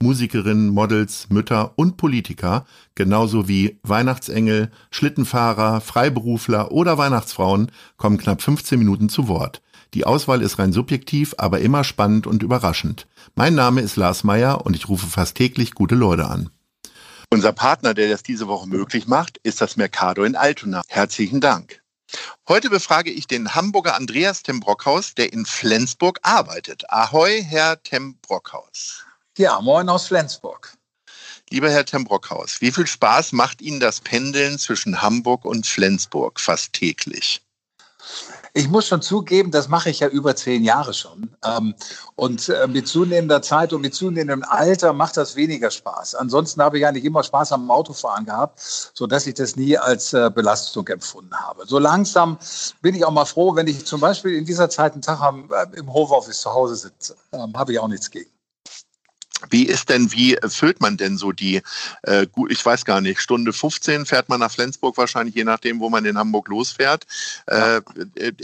Musikerinnen, Models, Mütter und Politiker, genauso wie Weihnachtsengel, Schlittenfahrer, Freiberufler oder Weihnachtsfrauen, kommen knapp 15 Minuten zu Wort. Die Auswahl ist rein subjektiv, aber immer spannend und überraschend. Mein Name ist Lars Meyer und ich rufe fast täglich gute Leute an. Unser Partner, der das diese Woche möglich macht, ist das Mercado in Altona. Herzlichen Dank. Heute befrage ich den Hamburger Andreas Tembrockhaus, der in Flensburg arbeitet. Ahoi, Herr Tembrockhaus. Ja, moin aus Flensburg. Lieber Herr Tembrockhaus, wie viel Spaß macht Ihnen das Pendeln zwischen Hamburg und Flensburg fast täglich? Ich muss schon zugeben, das mache ich ja über zehn Jahre schon. Ähm, und äh, mit zunehmender Zeit und mit zunehmendem Alter macht das weniger Spaß. Ansonsten habe ich eigentlich immer Spaß am Autofahren gehabt, sodass ich das nie als äh, Belastung empfunden habe. So langsam bin ich auch mal froh, wenn ich zum Beispiel in dieser Zeit einen Tag äh, im Homeoffice zu Hause sitze. Ähm, habe ich auch nichts gegen. Wie ist denn, wie füllt man denn so die, äh, ich weiß gar nicht, Stunde 15 fährt man nach Flensburg wahrscheinlich, je nachdem, wo man in Hamburg losfährt. Äh, ja.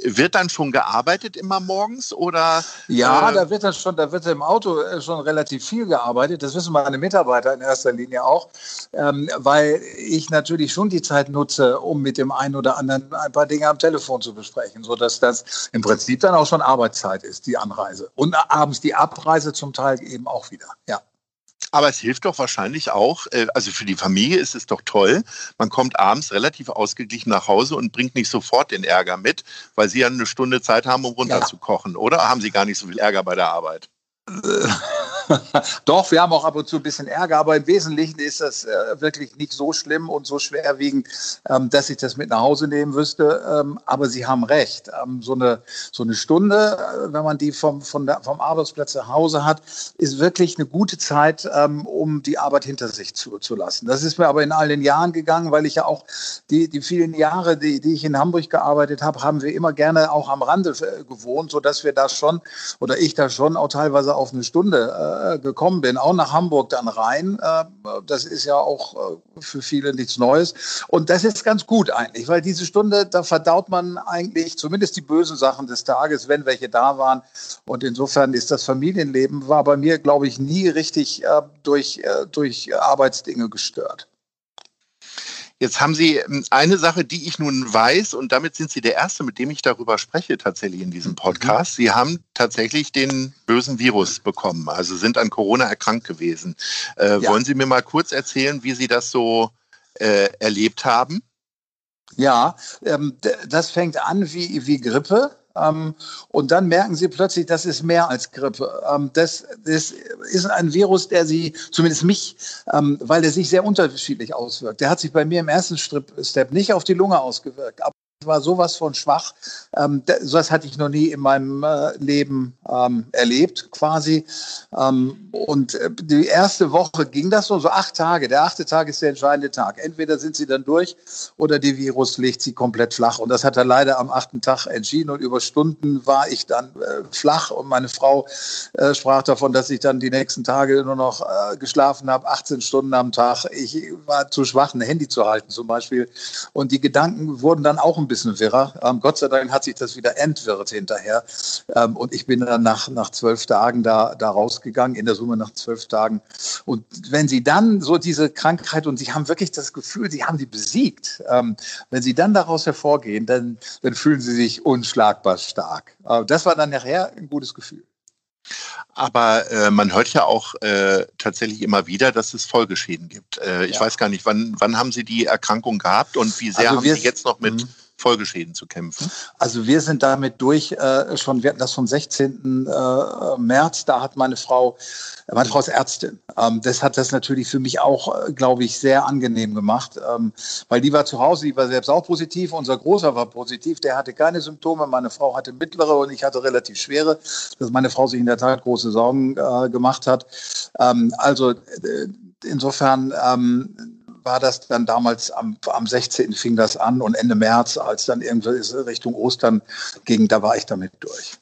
wird dann schon gearbeitet immer morgens oder? Ja, äh, da wird das schon, da wird im Auto äh, schon relativ viel gearbeitet. Das wissen meine Mitarbeiter in erster Linie auch, ähm, weil ich natürlich schon die Zeit nutze, um mit dem einen oder anderen ein paar Dinge am Telefon zu besprechen, sodass das im Prinzip dann auch schon Arbeitszeit ist, die Anreise. Und abends die Abreise zum Teil eben auch wieder. Aber es hilft doch wahrscheinlich auch, äh, also für die Familie ist es doch toll, man kommt abends relativ ausgeglichen nach Hause und bringt nicht sofort den Ärger mit, weil Sie ja eine Stunde Zeit haben, um runterzukochen, ja. oder? Haben Sie gar nicht so viel Ärger bei der Arbeit? Doch, wir haben auch ab und zu ein bisschen Ärger, aber im Wesentlichen ist das äh, wirklich nicht so schlimm und so schwerwiegend, ähm, dass ich das mit nach Hause nehmen wüsste. Ähm, aber Sie haben recht. Ähm, so, eine, so eine Stunde, äh, wenn man die vom, von der, vom Arbeitsplatz nach Hause hat, ist wirklich eine gute Zeit, ähm, um die Arbeit hinter sich zu, zu lassen. Das ist mir aber in all den Jahren gegangen, weil ich ja auch die, die vielen Jahre, die, die ich in Hamburg gearbeitet habe, haben wir immer gerne auch am Rande äh, gewohnt, sodass wir da schon oder ich da schon auch teilweise auf eine Stunde äh, gekommen bin, auch nach Hamburg dann rein. Äh, das ist ja auch äh, für viele nichts Neues. Und das ist ganz gut eigentlich, weil diese Stunde, da verdaut man eigentlich zumindest die bösen Sachen des Tages, wenn welche da waren. Und insofern ist das Familienleben, war bei mir, glaube ich, nie richtig äh, durch, äh, durch Arbeitsdinge gestört. Jetzt haben Sie ähm, eine Sache, die ich nun weiß, und damit sind Sie der Erste, mit dem ich darüber spreche, tatsächlich in diesem mhm. Podcast. Sie haben tatsächlich den bösen Virus bekommen, also sind an Corona erkrankt gewesen. Äh, ja. Wollen Sie mir mal kurz erzählen, wie Sie das so äh, erlebt haben? Ja, ähm, das fängt an wie, wie Grippe. Ähm, und dann merken sie plötzlich, das ist mehr als Grippe. Ähm, das, das, ist ein Virus, der sie, zumindest mich, ähm, weil er sich sehr unterschiedlich auswirkt. Der hat sich bei mir im ersten Step nicht auf die Lunge ausgewirkt, war sowas von schwach. Ähm, sowas hatte ich noch nie in meinem äh, Leben ähm, erlebt, quasi. Ähm, und äh, die erste Woche ging das so, so acht Tage. Der achte Tag ist der entscheidende Tag. Entweder sind sie dann durch oder die Virus legt sie komplett flach. Und das hat er leider am achten Tag entschieden. Und über Stunden war ich dann äh, flach. Und meine Frau äh, sprach davon, dass ich dann die nächsten Tage nur noch äh, geschlafen habe, 18 Stunden am Tag. Ich war zu schwach, ein Handy zu halten zum Beispiel. Und die Gedanken wurden dann auch ein bisschen bisschen wirrer. Ähm, Gott sei Dank hat sich das wieder entwirrt hinterher. Ähm, und ich bin dann nach, nach zwölf Tagen da, da rausgegangen, in der Summe nach zwölf Tagen. Und wenn Sie dann so diese Krankheit und Sie haben wirklich das Gefühl, Sie haben die besiegt, ähm, wenn Sie dann daraus hervorgehen, dann, dann fühlen Sie sich unschlagbar stark. Äh, das war dann nachher ein gutes Gefühl. Aber äh, man hört ja auch äh, tatsächlich immer wieder, dass es Folgeschäden gibt. Äh, ich ja. weiß gar nicht, wann, wann haben Sie die Erkrankung gehabt und wie sehr also haben Sie jetzt noch mit mhm. Folgeschäden zu kämpfen? Also wir sind damit durch äh, schon, wir hatten das vom 16. Äh, März, da hat meine Frau, meine Frau ist Ärztin. Ähm, das hat das natürlich für mich auch, äh, glaube ich, sehr angenehm gemacht, ähm, weil die war zu Hause, die war selbst auch positiv, unser Großer war positiv, der hatte keine Symptome, meine Frau hatte mittlere und ich hatte relativ schwere, dass meine Frau sich in der Tat große Sorgen äh, gemacht hat. Ähm, also äh, insofern ähm, war das dann damals am, am 16. fing das an und Ende März, als dann irgendwie Richtung Ostern ging, da war ich damit durch.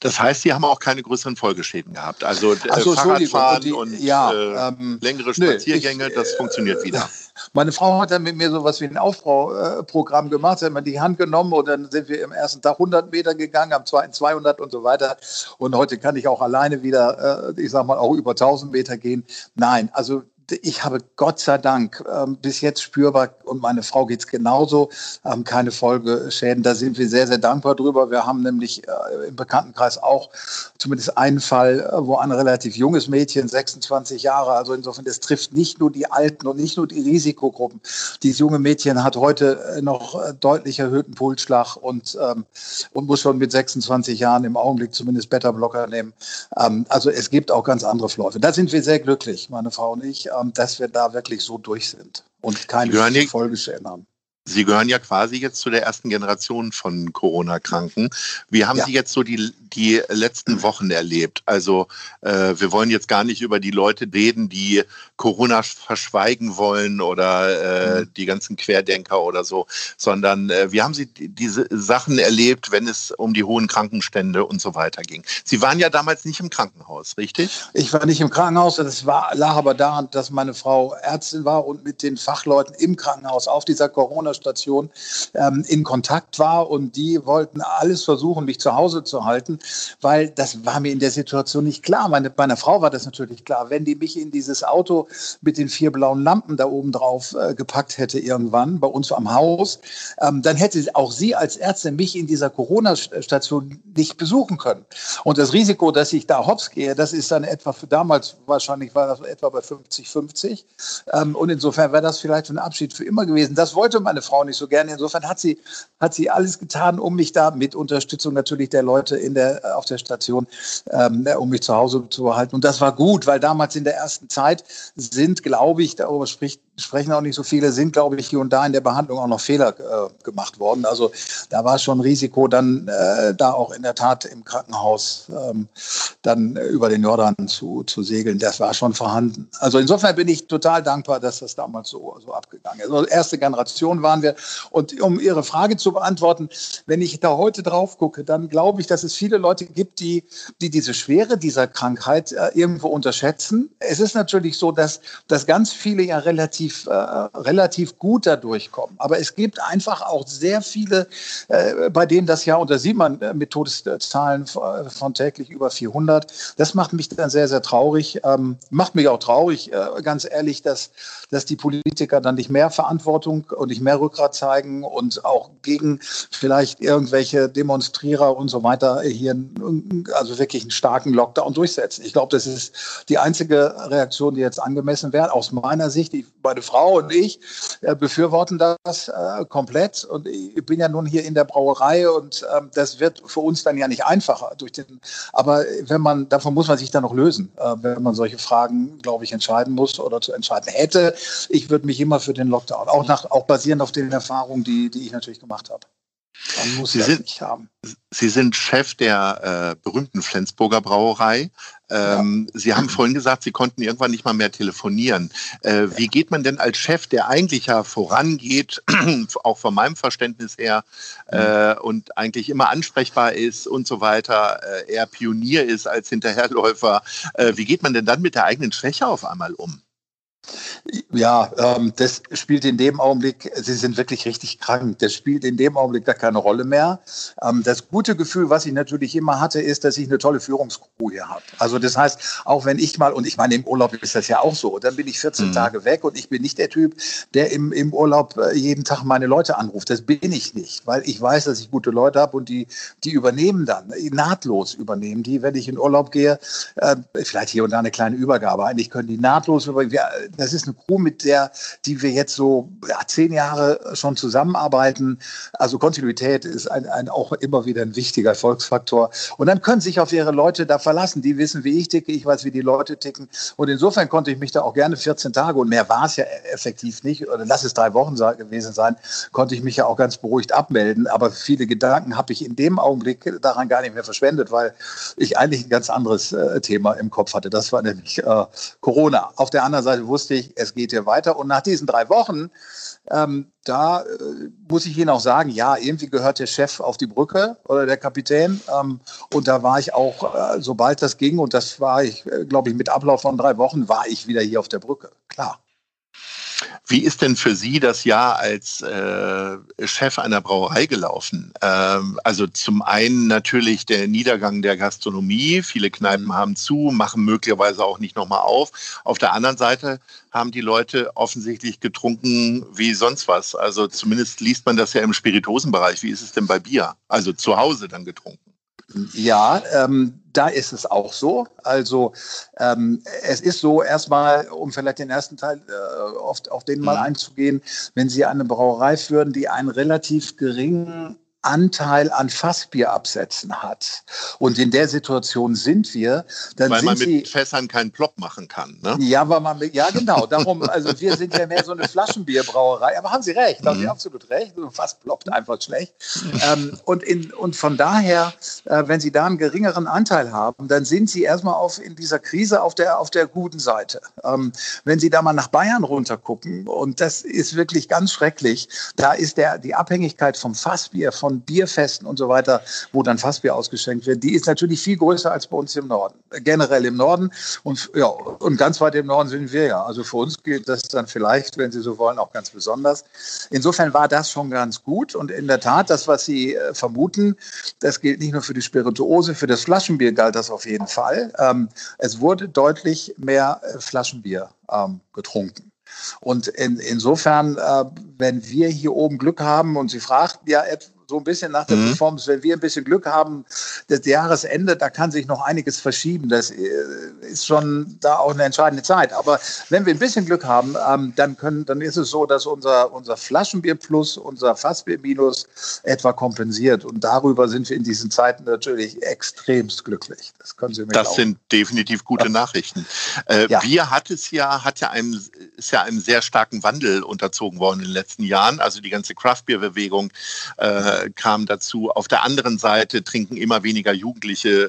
Das heißt, Sie haben auch keine größeren Folgeschäden gehabt. Also äh, so, Fahrradfahren die, und ja, äh, ähm, längere Spaziergänge, nö, ich, das funktioniert äh, wieder. Meine Frau hat dann mit mir so was wie ein Aufbauprogramm gemacht. Sie hat mir die Hand genommen und dann sind wir im ersten Tag 100 Meter gegangen, am zweiten 200 und so weiter. Und heute kann ich auch alleine wieder, äh, ich sag mal, auch über 1000 Meter gehen. Nein, also ich habe Gott sei Dank ähm, bis jetzt spürbar und meine Frau geht es genauso, ähm, keine Folgeschäden. Da sind wir sehr, sehr dankbar drüber. Wir haben nämlich äh, im Bekanntenkreis auch zumindest einen Fall, äh, wo ein relativ junges Mädchen, 26 Jahre, also insofern, das trifft nicht nur die Alten und nicht nur die Risikogruppen. Dieses junge Mädchen hat heute äh, noch äh, deutlich erhöhten Pulsschlag und, ähm, und muss schon mit 26 Jahren im Augenblick zumindest Beta-Blocker nehmen. Ähm, also es gibt auch ganz andere Verläufe. Da sind wir sehr glücklich, meine Frau und ich dass wir da wirklich so durch sind und keine Folgeschäden haben. Sie gehören ja quasi jetzt zu der ersten Generation von Corona-Kranken. Wie haben ja. Sie jetzt so die, die letzten Wochen erlebt? Also äh, wir wollen jetzt gar nicht über die Leute reden, die Corona verschweigen wollen oder äh, mhm. die ganzen Querdenker oder so, sondern äh, wie haben Sie diese Sachen erlebt, wenn es um die hohen Krankenstände und so weiter ging? Sie waren ja damals nicht im Krankenhaus, richtig? Ich war nicht im Krankenhaus. Das war, lag aber daran, dass meine Frau Ärztin war und mit den Fachleuten im Krankenhaus auf dieser Corona Station ähm, in Kontakt war und die wollten alles versuchen, mich zu Hause zu halten, weil das war mir in der Situation nicht klar. Meine, meiner Frau war das natürlich klar. Wenn die mich in dieses Auto mit den vier blauen Lampen da oben drauf äh, gepackt hätte irgendwann bei uns am Haus, ähm, dann hätte auch sie als Ärztin mich in dieser Corona-Station nicht besuchen können. Und das Risiko, dass ich da hops gehe, das ist dann etwa für damals wahrscheinlich war das etwa bei 50, 50. Ähm, und insofern wäre das vielleicht ein Abschied für immer gewesen. Das wollte meine Frau nicht so gerne. Insofern hat sie, hat sie alles getan, um mich da mit Unterstützung natürlich der Leute in der, auf der Station, ähm, um mich zu Hause zu behalten. Und das war gut, weil damals in der ersten Zeit sind, glaube ich, darüber spricht sprechen auch nicht so viele, sind, glaube ich, hier und da in der Behandlung auch noch Fehler äh, gemacht worden. Also da war schon Risiko, dann äh, da auch in der Tat im Krankenhaus ähm, dann über den Jordan zu, zu segeln. Das war schon vorhanden. Also insofern bin ich total dankbar, dass das damals so, so abgegangen ist. Also erste Generation waren wir. Und um Ihre Frage zu beantworten, wenn ich da heute drauf gucke, dann glaube ich, dass es viele Leute gibt, die, die diese Schwere dieser Krankheit äh, irgendwo unterschätzen. Es ist natürlich so, dass, dass ganz viele ja relativ äh, relativ gut da durchkommen. Aber es gibt einfach auch sehr viele, äh, bei denen das ja, und da sieht man äh, mit Todeszahlen von täglich über 400. Das macht mich dann sehr, sehr traurig. Ähm, macht mich auch traurig, äh, ganz ehrlich, dass, dass die Politiker dann nicht mehr Verantwortung und nicht mehr Rückgrat zeigen und auch gegen vielleicht irgendwelche Demonstrierer und so weiter hier also wirklich einen starken Lockdown durchsetzen. Ich glaube, das ist die einzige Reaktion, die jetzt angemessen wäre, aus meiner Sicht. Ich, meine Frau und ich äh, befürworten das äh, komplett. Und ich bin ja nun hier in der Brauerei und ähm, das wird für uns dann ja nicht einfacher durch den. Aber wenn man, davon muss man sich dann noch lösen, äh, wenn man solche Fragen, glaube ich, entscheiden muss oder zu entscheiden hätte. Ich würde mich immer für den Lockdown, auch nach, auch basierend auf den Erfahrungen, die, die ich natürlich gemacht habe. Man muss Sie das sind, nicht haben. Sie sind Chef der äh, berühmten Flensburger Brauerei. Ähm, ja. Sie haben vorhin gesagt, Sie konnten irgendwann nicht mal mehr telefonieren. Äh, ja. Wie geht man denn als Chef, der eigentlich ja vorangeht, auch von meinem Verständnis her, äh, und eigentlich immer ansprechbar ist und so weiter, äh, eher Pionier ist als Hinterherläufer, äh, wie geht man denn dann mit der eigenen Schwäche auf einmal um? Ja, ähm, das spielt in dem Augenblick, Sie sind wirklich richtig krank. Das spielt in dem Augenblick gar keine Rolle mehr. Ähm, das gute Gefühl, was ich natürlich immer hatte, ist, dass ich eine tolle Führungscrew hier habe. Also das heißt, auch wenn ich mal, und ich meine, im Urlaub ist das ja auch so, dann bin ich 14 mhm. Tage weg und ich bin nicht der Typ, der im, im Urlaub äh, jeden Tag meine Leute anruft. Das bin ich nicht, weil ich weiß, dass ich gute Leute habe und die, die übernehmen dann, nahtlos übernehmen die, wenn ich in Urlaub gehe. Äh, vielleicht hier und da eine kleine Übergabe. Eigentlich können die nahtlos übernehmen das ist eine Crew, mit der, die wir jetzt so ja, zehn Jahre schon zusammenarbeiten. Also Kontinuität ist ein, ein, auch immer wieder ein wichtiger Erfolgsfaktor. Und dann können sich auf ihre Leute da verlassen. Die wissen, wie ich ticke, ich weiß, wie die Leute ticken. Und insofern konnte ich mich da auch gerne 14 Tage, und mehr war es ja effektiv nicht, oder lass es drei Wochen gewesen sein, konnte ich mich ja auch ganz beruhigt abmelden. Aber viele Gedanken habe ich in dem Augenblick daran gar nicht mehr verschwendet, weil ich eigentlich ein ganz anderes äh, Thema im Kopf hatte. Das war nämlich äh, Corona. Auf der anderen Seite wusste ich, es geht hier weiter. Und nach diesen drei Wochen, ähm, da äh, muss ich Ihnen auch sagen, ja, irgendwie gehört der Chef auf die Brücke oder der Kapitän. Ähm, und da war ich auch, äh, sobald das ging, und das war ich, äh, glaube ich, mit Ablauf von drei Wochen, war ich wieder hier auf der Brücke. Klar. Wie ist denn für Sie das Jahr als äh, Chef einer Brauerei gelaufen? Ähm, also zum einen natürlich der Niedergang der Gastronomie. Viele Kneipen haben zu, machen möglicherweise auch nicht nochmal auf. Auf der anderen Seite haben die Leute offensichtlich getrunken wie sonst was. Also zumindest liest man das ja im Spiritosenbereich. Wie ist es denn bei Bier? Also zu Hause dann getrunken. Ja, ähm, da ist es auch so. Also ähm, es ist so, erstmal, um vielleicht den ersten Teil äh, auf, auf den mal mhm. einzugehen, wenn Sie eine Brauerei führen, die einen relativ geringen Anteil an Fassbierabsätzen hat. Und in der Situation sind wir. Dann weil sind man mit Sie, Fässern keinen Plop machen kann. Ne? Ja, weil man, ja, genau. Darum, also wir sind ja mehr so eine Flaschenbierbrauerei. Aber haben Sie recht, haben mhm. Sie absolut recht. Fass ploppt einfach schlecht. ähm, und, in, und von daher, äh, wenn Sie da einen geringeren Anteil haben, dann sind Sie erstmal auf, in dieser Krise auf der, auf der guten Seite. Ähm, wenn Sie da mal nach Bayern runtergucken, und das ist wirklich ganz schrecklich, da ist der, die Abhängigkeit vom Fassbier, von von Bierfesten und so weiter, wo dann Fassbier ausgeschenkt wird, die ist natürlich viel größer als bei uns im Norden. Generell im Norden und, ja, und ganz weit im Norden sind wir ja. Also für uns gilt das dann vielleicht, wenn Sie so wollen, auch ganz besonders. Insofern war das schon ganz gut und in der Tat, das, was Sie äh, vermuten, das gilt nicht nur für die Spirituose, für das Flaschenbier galt das auf jeden Fall. Ähm, es wurde deutlich mehr äh, Flaschenbier ähm, getrunken. Und in, insofern, äh, wenn wir hier oben Glück haben und Sie fragten ja so ein bisschen nach der mhm. Performance. Wenn wir ein bisschen Glück haben, das Jahresende, da kann sich noch einiges verschieben. Das äh, ist schon da auch eine entscheidende Zeit. Aber wenn wir ein bisschen Glück haben, ähm, dann, können, dann ist es so, dass unser, unser Flaschenbier plus, unser Fassbier minus etwa kompensiert. Und darüber sind wir in diesen Zeiten natürlich extremst glücklich. Das können Sie mir Das glauben. sind definitiv gute ja. Nachrichten. Äh, ja. Bier hat es ja, hat ja einem, ist ja einem sehr starken Wandel unterzogen worden in den letzten Jahren. Also die ganze Craft-Bier-Bewegung äh, kam dazu. Auf der anderen Seite trinken immer weniger Jugendliche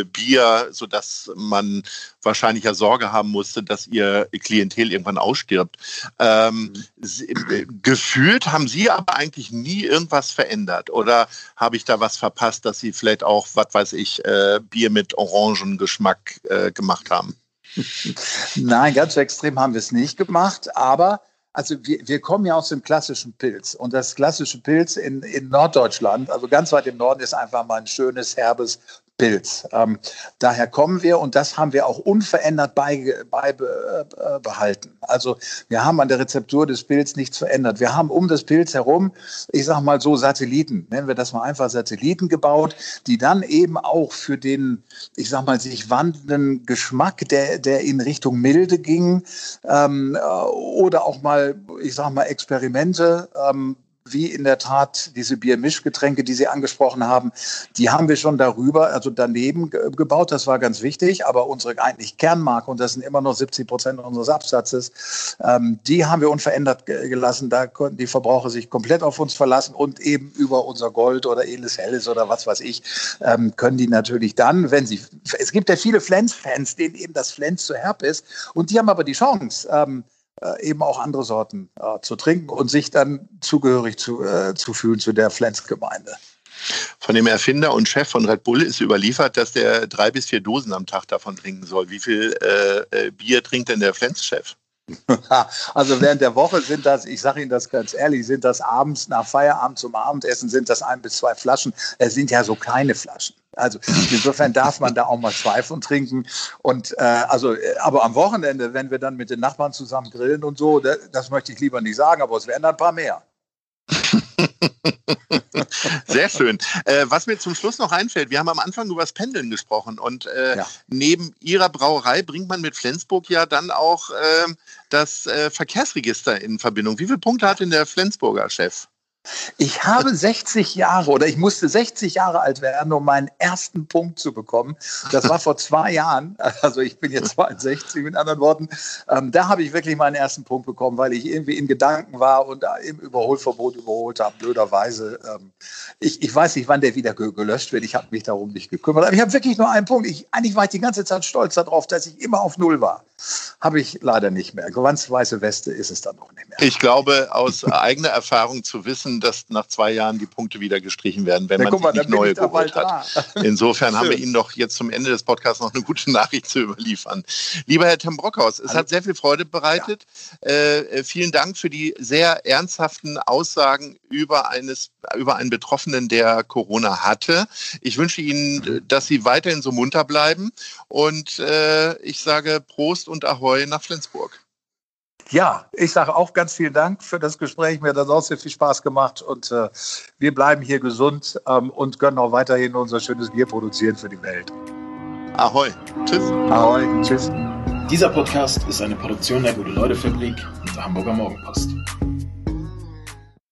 äh, Bier, sodass man wahrscheinlich ja Sorge haben musste, dass ihr Klientel irgendwann ausstirbt. Ähm, sie, äh, gefühlt haben Sie aber eigentlich nie irgendwas verändert. Oder habe ich da was verpasst, dass Sie vielleicht auch, was weiß ich, äh, Bier mit Orangengeschmack äh, gemacht haben? Nein, ganz so extrem haben wir es nicht gemacht, aber also wir, wir kommen ja aus dem klassischen Pilz. Und das klassische Pilz in, in Norddeutschland, also ganz weit im Norden, ist einfach mal ein schönes, herbes Pilz. Ähm, daher kommen wir und das haben wir auch unverändert beibehalten. Bei, äh, also wir haben an der Rezeptur des Pilz nichts verändert. Wir haben um das Pilz herum, ich sage mal so Satelliten, nennen wir das mal einfach Satelliten gebaut, die dann eben auch für den, ich sage mal, sich wandelnden Geschmack, der, der in Richtung Milde ging, ähm, äh, oder auch mal, ich sage mal, Experimente, ähm, wie in der Tat diese Biermischgetränke, die Sie angesprochen haben, die haben wir schon darüber, also daneben gebaut. Das war ganz wichtig. Aber unsere eigentlich Kernmarke, und das sind immer noch 70 Prozent unseres Absatzes, ähm, die haben wir unverändert gelassen. Da konnten die Verbraucher sich komplett auf uns verlassen und eben über unser Gold oder Edles Helles oder was weiß ich, ähm, können die natürlich dann, wenn sie, es gibt ja viele Flens-Fans, denen eben das Flens zu herb ist. Und die haben aber die Chance, ähm, äh, eben auch andere Sorten äh, zu trinken und sich dann zugehörig zu, äh, zu fühlen zu der Flens-Gemeinde. Von dem Erfinder und Chef von Red Bull ist überliefert, dass der drei bis vier Dosen am Tag davon trinken soll. Wie viel äh, äh Bier trinkt denn der Flens-Chef? Also während der Woche sind das, ich sage Ihnen das ganz ehrlich, sind das abends nach Feierabend zum Abendessen sind das ein bis zwei Flaschen. Es sind ja so kleine Flaschen. Also insofern darf man da auch mal zwei von trinken. Und äh, also, aber am Wochenende, wenn wir dann mit den Nachbarn zusammen grillen und so, das, das möchte ich lieber nicht sagen, aber es werden dann ein paar mehr. Sehr schön. Äh, was mir zum Schluss noch einfällt, wir haben am Anfang über das Pendeln gesprochen und äh, ja. neben Ihrer Brauerei bringt man mit Flensburg ja dann auch äh, das äh, Verkehrsregister in Verbindung. Wie viele Punkte hat denn der Flensburger Chef? Ich habe 60 Jahre oder ich musste 60 Jahre alt werden, um meinen ersten Punkt zu bekommen. Das war vor zwei Jahren. Also ich bin jetzt 62 mit anderen Worten. Ähm, da habe ich wirklich meinen ersten Punkt bekommen, weil ich irgendwie in Gedanken war und im Überholverbot überholt habe, blöderweise. Ähm, ich, ich weiß nicht, wann der wieder gelöscht wird. Ich habe mich darum nicht gekümmert. Aber ich habe wirklich nur einen Punkt. Ich, eigentlich war ich die ganze Zeit stolz darauf, dass ich immer auf Null war. Habe ich leider nicht mehr. Ganz weiße Weste ist es dann noch nicht mehr. Ich glaube, aus eigener Erfahrung zu wissen, dass nach zwei Jahren die Punkte wieder gestrichen werden, wenn ja, man mal, nicht neue geholt hat. Insofern haben wir Ihnen doch jetzt zum Ende des Podcasts noch eine gute Nachricht zu überliefern. Lieber Herr Tim Brockhaus, es Hallo. hat sehr viel Freude bereitet. Ja. Äh, vielen Dank für die sehr ernsthaften Aussagen über, eines, über einen Betroffenen, der Corona hatte. Ich wünsche Ihnen, dass Sie weiterhin so munter bleiben und äh, ich sage Prost und Ahoi nach Flensburg. Ja, ich sage auch ganz vielen Dank für das Gespräch. Mir hat das auch sehr viel Spaß gemacht und äh, wir bleiben hier gesund ähm, und können auch weiterhin unser schönes Bier produzieren für die Welt. Ahoi. Tschüss. Ahoi. Tschüss. Dieser Podcast ist eine Produktion der Gute-Leute-Fabrik und der Hamburger Morgenpost.